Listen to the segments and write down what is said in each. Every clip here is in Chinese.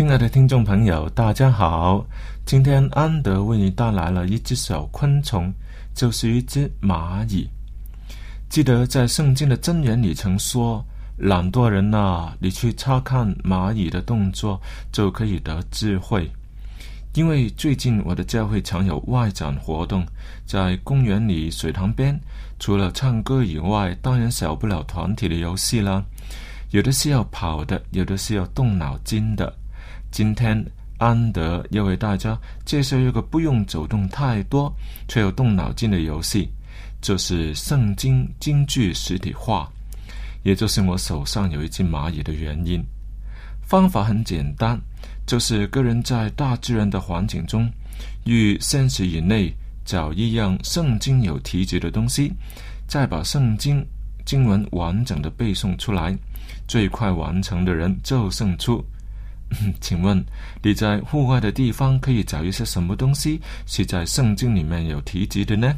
亲爱的听众朋友，大家好！今天安德为你带来了一只小昆虫，就是一只蚂蚁。记得在圣经的箴言里曾说：“懒惰人呐，你去查看蚂蚁的动作，就可以得智慧。”因为最近我的教会常有外展活动，在公园里、水塘边，除了唱歌以外，当然少不了团体的游戏啦。有的是要跑的，有的是要动脑筋的。今天安德要为大家介绍一个不用走动太多却又动脑筋的游戏，就是圣经京剧实体化，也就是我手上有一只蚂蚁的原因。方法很简单，就是个人在大自然的环境中，与三十以内找一样圣经有提及的东西，再把圣经经文完整的背诵出来，最快完成的人就胜出。请问你在户外的地方可以找一些什么东西是在圣经里面有提及的呢？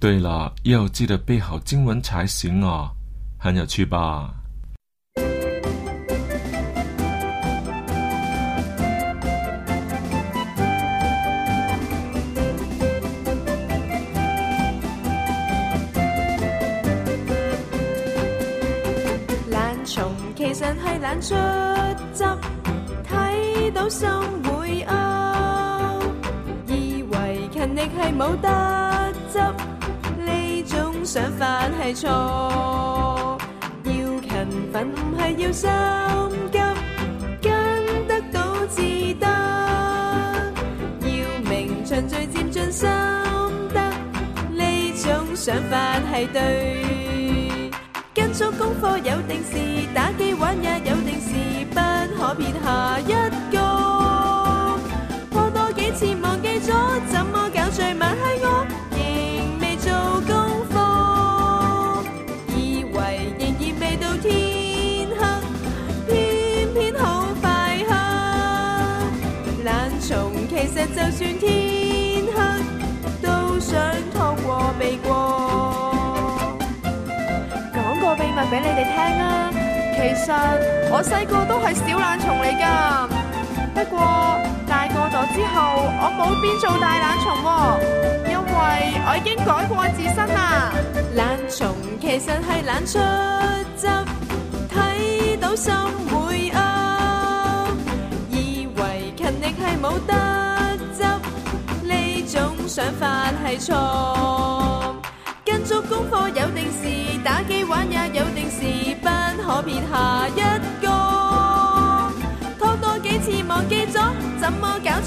对了，要记得背好经文才行哦，很有趣吧？懒虫其实系懒出汁。到心会拗，以为勤力系冇得执，呢种想法系错。要勤奋唔系要心急，跟得到至得。要明循序渐进心得，呢种想法系对。跟足功课有定时，打机玩也有定时，不可撇下一。咗怎么搞最晚系我，仍未做功课，以为仍然未到天黑，偏偏好快黑。懒虫其实就算天黑，都想拖过避过。讲个秘密俾你哋听啊，其实我细个都系小懒虫嚟噶。不过大个咗之后，我冇变做大懒虫，因为我已经改过自身啦。懒虫其实系懒出汁，睇到心会噏，以为勤力系冇得执，呢种想法系错。跟足功课有定时，打机玩也有定时，不可撇下一个。次忘记咗，怎么搞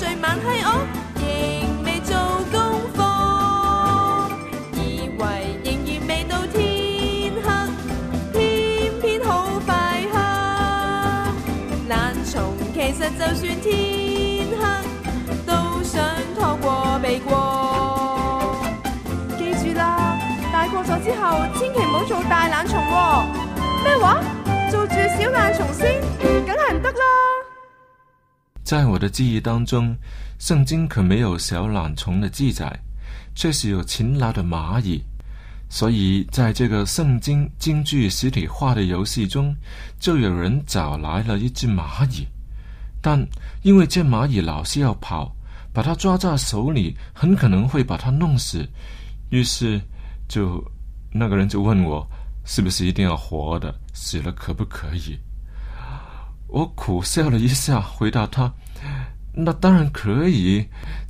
最晚系我，仍未做功课，以为仍然未到天黑，偏偏好快黑。懒虫其实就算天黑，都想拖过避过。记住啦，大个咗之后，千祈唔好。做大懶蟲喎。咩話？做住小懶蟲先，梗係唔得啦。在我的记忆当中，圣经可没有小懒虫的记载，却是有勤劳的蚂蚁。所以，在这个圣经京剧实体化的游戏中，就有人找来了一只蚂蚁，但因为这蚂蚁老是要跑，把它抓在手里，很可能会把它弄死。于是就那个人就问我，是不是一定要活的？死了可不可以？我苦笑了一下，回答他：那当然可以。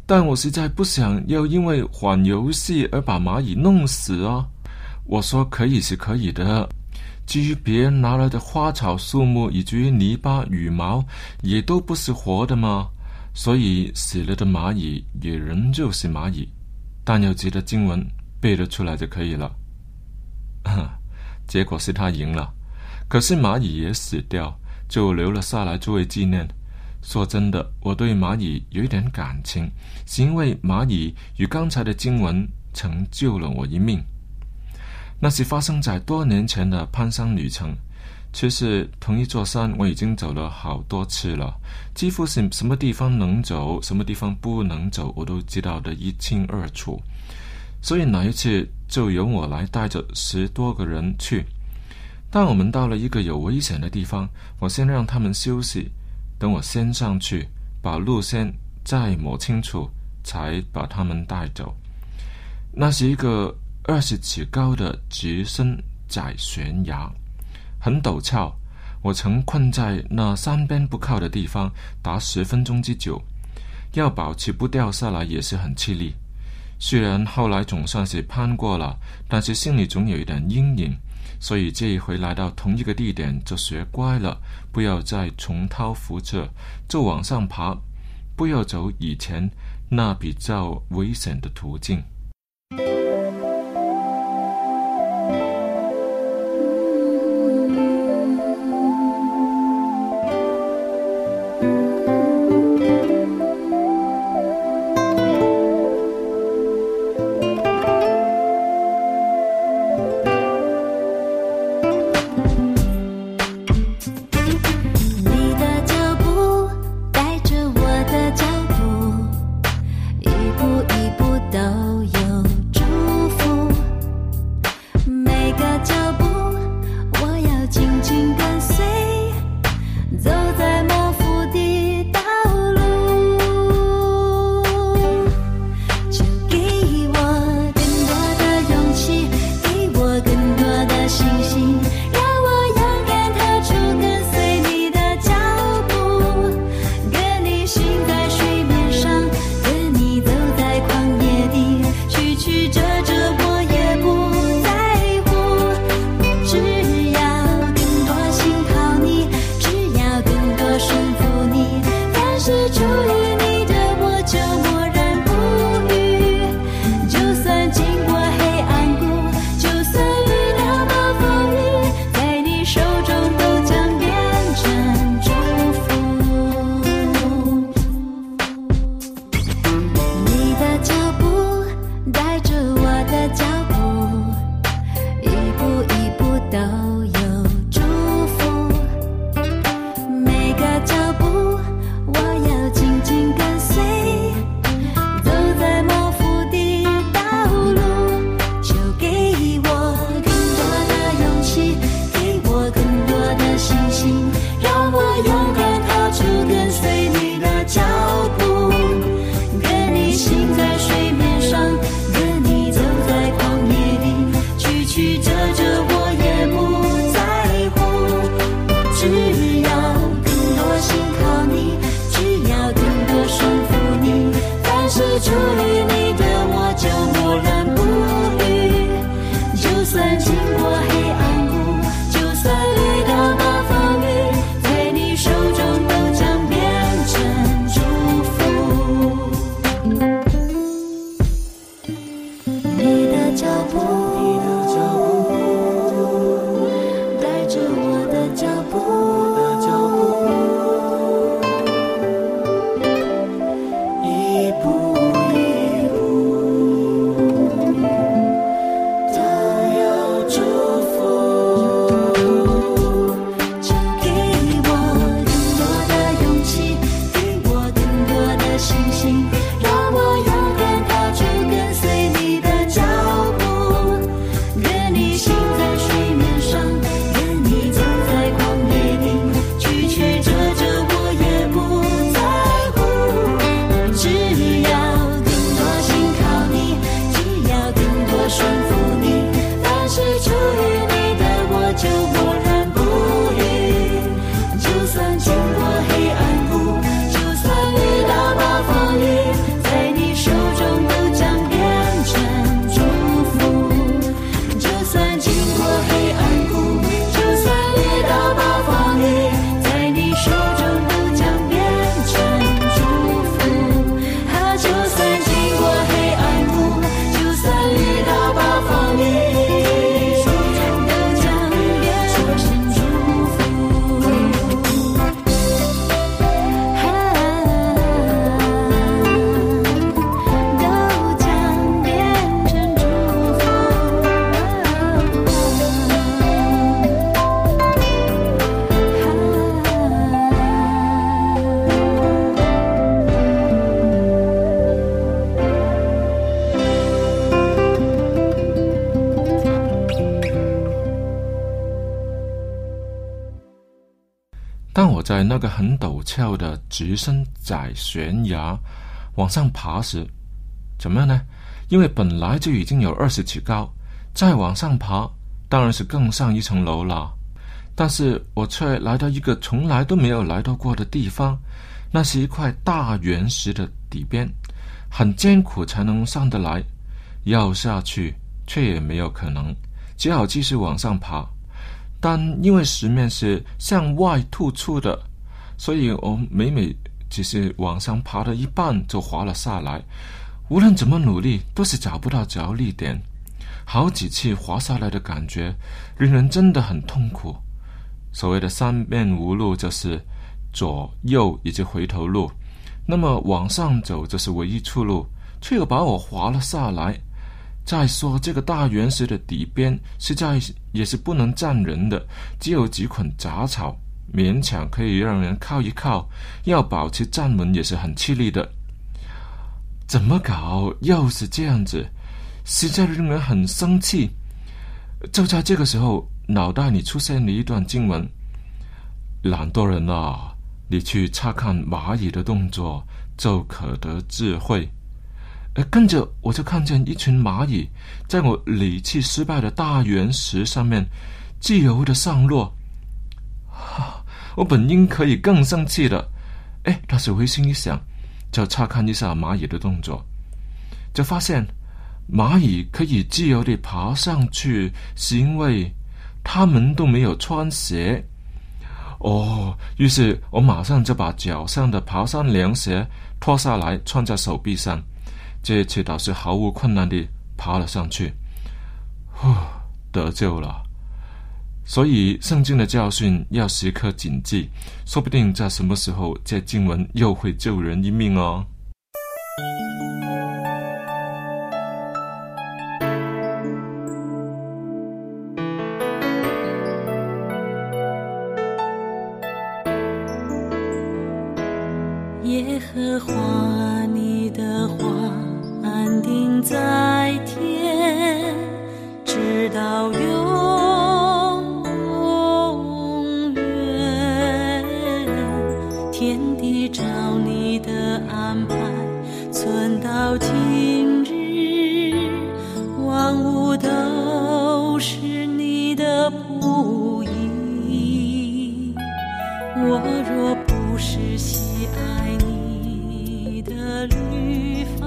但我实在不想要因为玩游戏而把蚂蚁弄死啊！我说可以是可以的，至于别人拿来的花草树木以及泥巴羽毛，也都不是活的嘛，所以死了的蚂蚁也仍旧是蚂蚁，但要记得经文背得出来就可以了。结果是他赢了，可是蚂蚁也死掉，就留了下来作为纪念。说真的，我对蚂蚁有一点感情，是因为蚂蚁与刚才的经文曾救了我一命。那是发生在多年前的攀山旅程，其實同一座山我已经走了好多次了，几乎是什么地方能走，什么地方不能走，我都知道的一清二楚。所以那一次就由我来带着十多个人去。当我们到了一个有危险的地方，我先让他们休息。等我先上去，把路线再摸清楚，才把他们带走。那是一个二十尺高的直升窄悬崖，很陡峭。我曾困在那三边不靠的地方达十分钟之久，要保持不掉下来也是很吃力。虽然后来总算是攀过了，但是心里总有一点阴影。所以这一回来到同一个地点就学乖了，不要再重蹈覆辙，就往上爬，不要走以前那比较危险的途径。直升窄悬崖往上爬时，怎么样呢？因为本来就已经有二十尺高，再往上爬，当然是更上一层楼了。但是我却来到一个从来都没有来到过的地方，那是一块大原石的底边，很艰苦才能上得来，要下去却也没有可能，只好继续往上爬。但因为石面是向外突出的，所以我每每只是往上爬到一半就滑了下来。无论怎么努力，都是找不到着力点。好几次滑下来的感觉，令人真的很痛苦。所谓的三面无路，就是左右以及回头路。那么往上走，就是唯一出路，却又把我滑了下来。再说，这个大原石的底边实在也是不能站人的，只有几捆杂草，勉强可以让人靠一靠，要保持站稳也是很吃力的。怎么搞？又是这样子，实在令人很生气。就在这个时候，脑袋里出现了一段经文：“懒惰人啊，你去查看蚂蚁的动作，就可得智慧。”呃，跟着我就看见一群蚂蚁在我理气失败的大原石上面自由的上落。啊，我本应可以更生气的，哎，但是回心一想，就查看一下蚂蚁的动作，就发现蚂蚁可以自由地爬上去，是因为它们都没有穿鞋。哦，于是我马上就把脚上的爬山凉鞋脱下来，穿在手臂上。这一次倒是毫无困难地爬了上去，呼，得救了。所以圣经的教训要时刻谨记，说不定在什么时候，这经文又会救人一命哦。我若不是喜爱你的律法，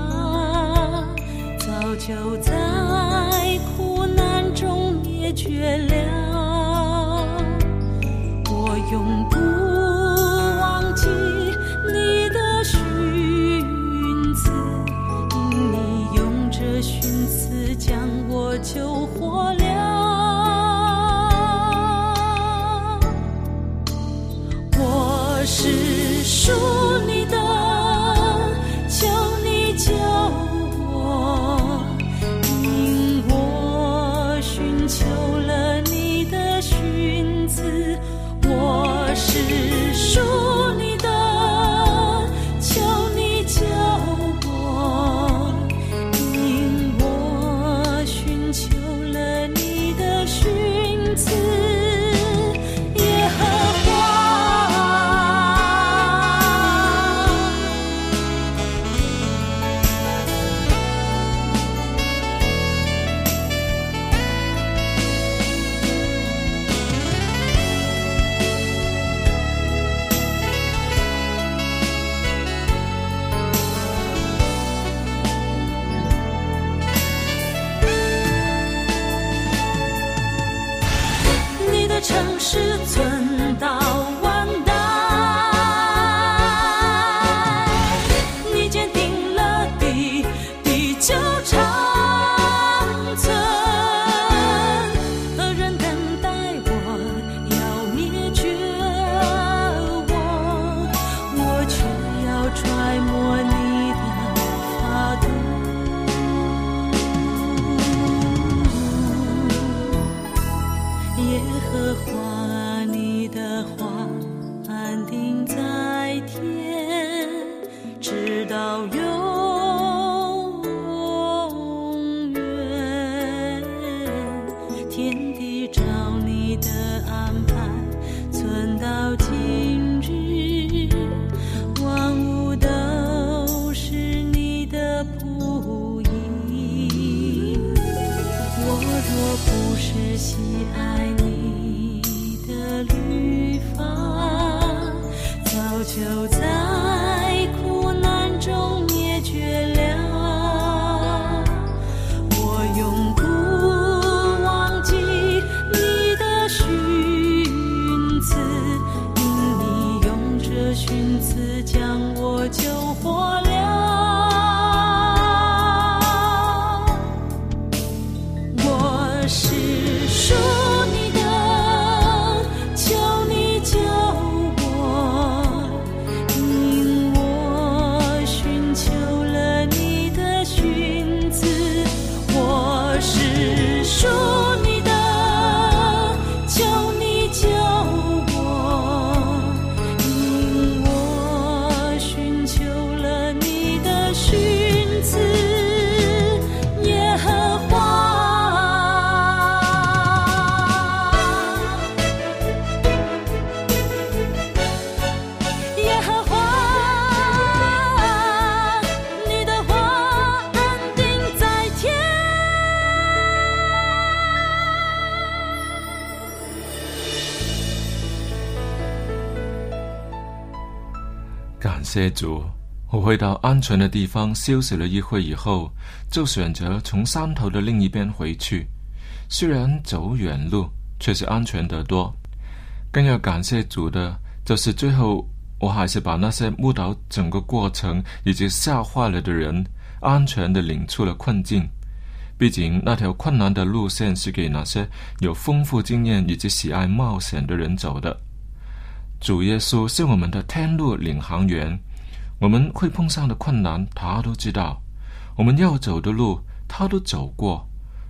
早就在苦难中灭绝了。我永不忘记你的寻词，因你用这寻词将我救活了。是谢主，我回到安全的地方休息了一会以后，就选择从山头的另一边回去。虽然走远路，却是安全得多。更要感谢主的，就是最后我还是把那些目睹整个过程以及吓坏了的人，安全的领出了困境。毕竟那条困难的路线是给那些有丰富经验以及喜爱冒险的人走的。主耶稣是我们的天路领航员，我们会碰上的困难，他都知道；我们要走的路，他都走过。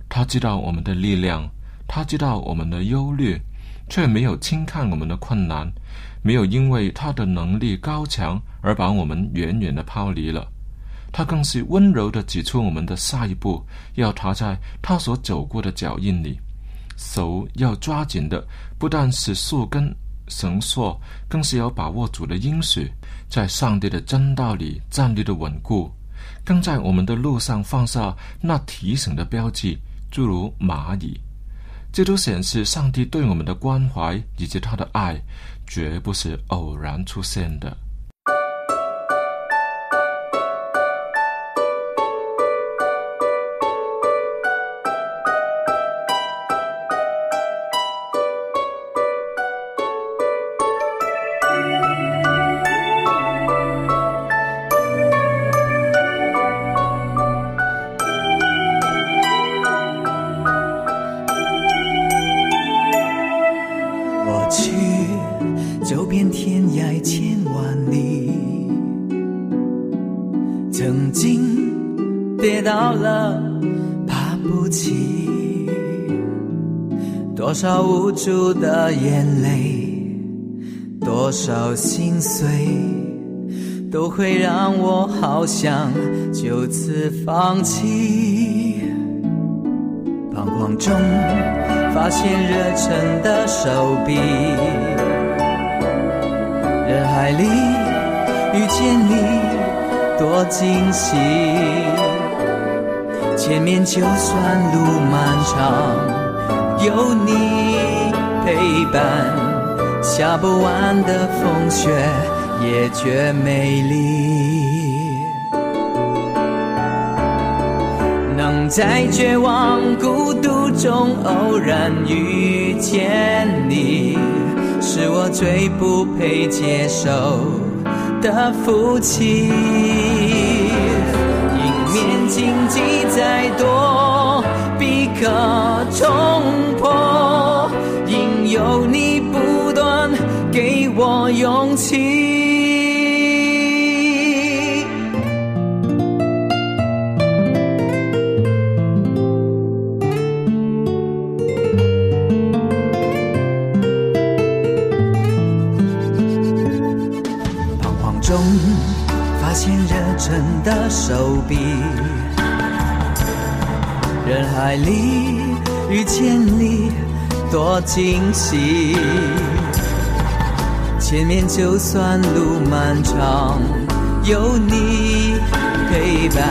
他知道我们的力量，他知道我们的忧虑，却没有轻看我们的困难，没有因为他的能力高强而把我们远远的抛离了。他更是温柔的指出我们的下一步，要踏在他所走过的脚印里，手要抓紧的，不但是树根。绳索更是要把握主的应许，在上帝的真道里站立的稳固，更在我们的路上放下那提醒的标记，诸如蚂蚁。这都显示上帝对我们的关怀以及他的爱，绝不是偶然出现的。到了，爬不起，多少无助的眼泪，多少心碎，都会让我好想就此放弃。彷徨中发现热忱的手臂，人海里遇见你，多惊喜。前面就算路漫长，有你陪伴，下不完的风雪也觉美丽。能在绝望孤独中偶然遇见你，是我最不配接受的福气。再多，必可冲破，因有你不断给我勇气。彷徨中发现热忱的手臂，人海里遇见你，多惊喜。前面就算路漫长，有你陪伴，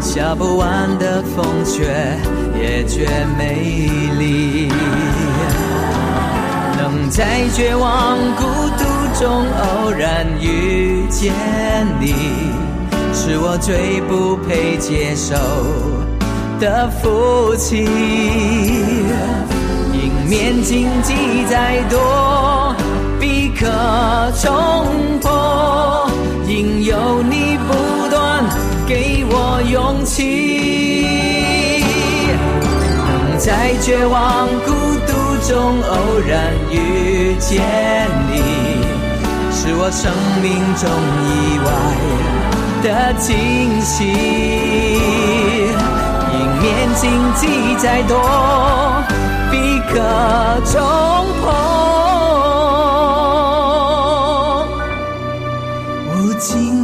下不完的风雪也觉美丽。能在绝望孤独中偶然遇见你，是我最不配接受的福气。迎面荆棘再多，必可冲破，因有你不断给我勇气。能在绝望孤独中偶然遇见你，是我生命中意外的惊喜。迎面荆棘再多，必可重破。无尽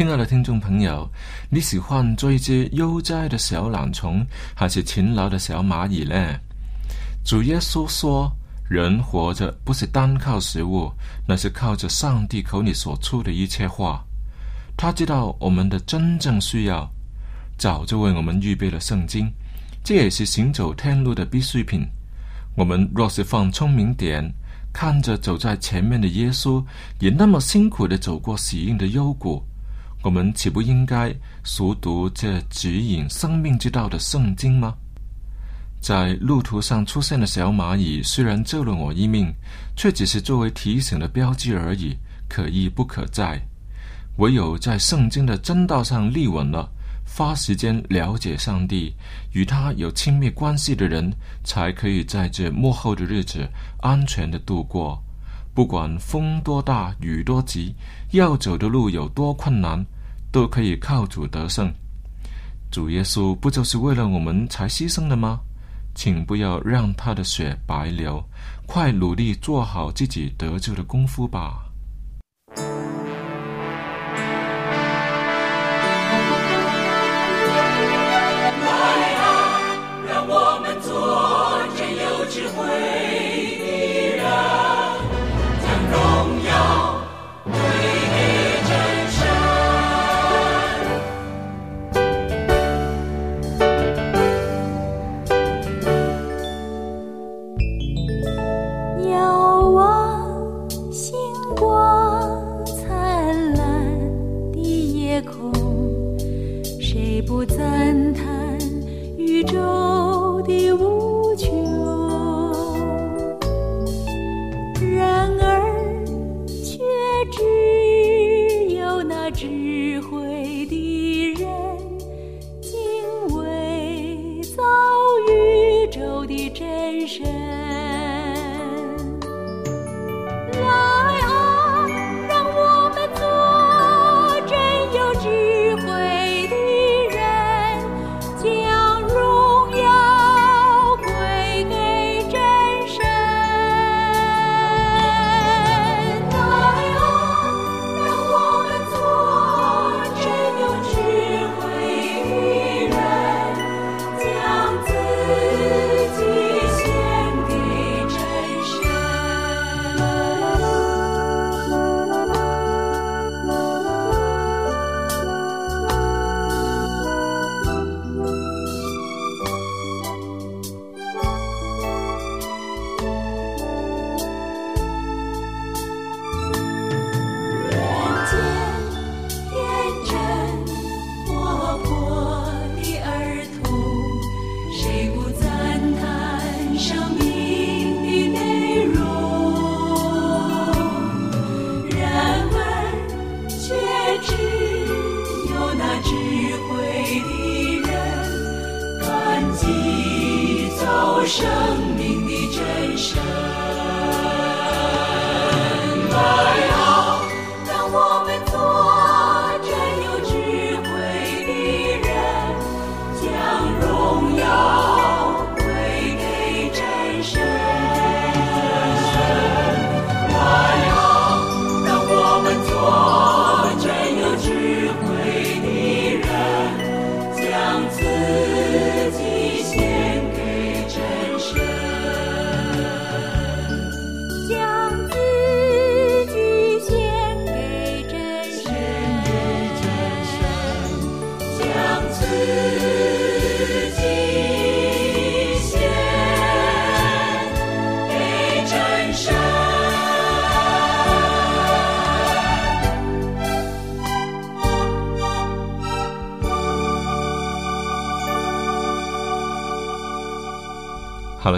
亲爱的听众朋友，你喜欢做一只悠哉的小懒虫，还是勤劳的小蚂蚁呢？主耶稣说：“人活着不是单靠食物，那是靠着上帝口里所出的一切话。”他知道我们的真正需要，早就为我们预备了圣经，这也是行走天路的必需品。我们若是放聪明点，看着走在前面的耶稣，也那么辛苦的走过喜荫的幽谷。我们岂不应该熟读这指引生命之道的圣经吗？在路途上出现的小蚂蚁，虽然救了我一命，却只是作为提醒的标记而已，可一不可在。唯有在圣经的真道上立稳了，花时间了解上帝，与他有亲密关系的人，才可以在这幕后的日子安全的度过。不管风多大，雨多急，要走的路有多困难，都可以靠主得胜。主耶稣不就是为了我们才牺牲的吗？请不要让他的血白流，快努力做好自己得救的功夫吧。真身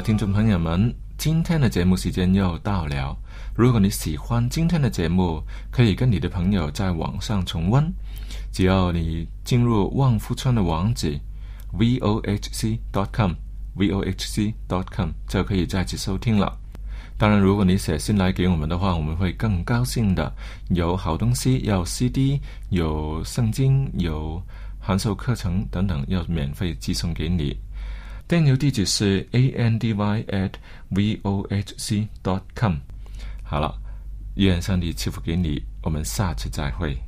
听众朋友们，今天的节目时间又到了。如果你喜欢今天的节目，可以跟你的朋友在网上重温。只要你进入旺夫村的网址 v o h c dot com v o h c dot com 就可以再次收听了。当然，如果你写信来给我们的话，我们会更高兴的。有好东西，有 CD，有圣经，有函授课程等等，要免费寄送给你。电邮地址是 a n d y at v o h c dot com。好了，愿上帝赐福给你，我们下次再会。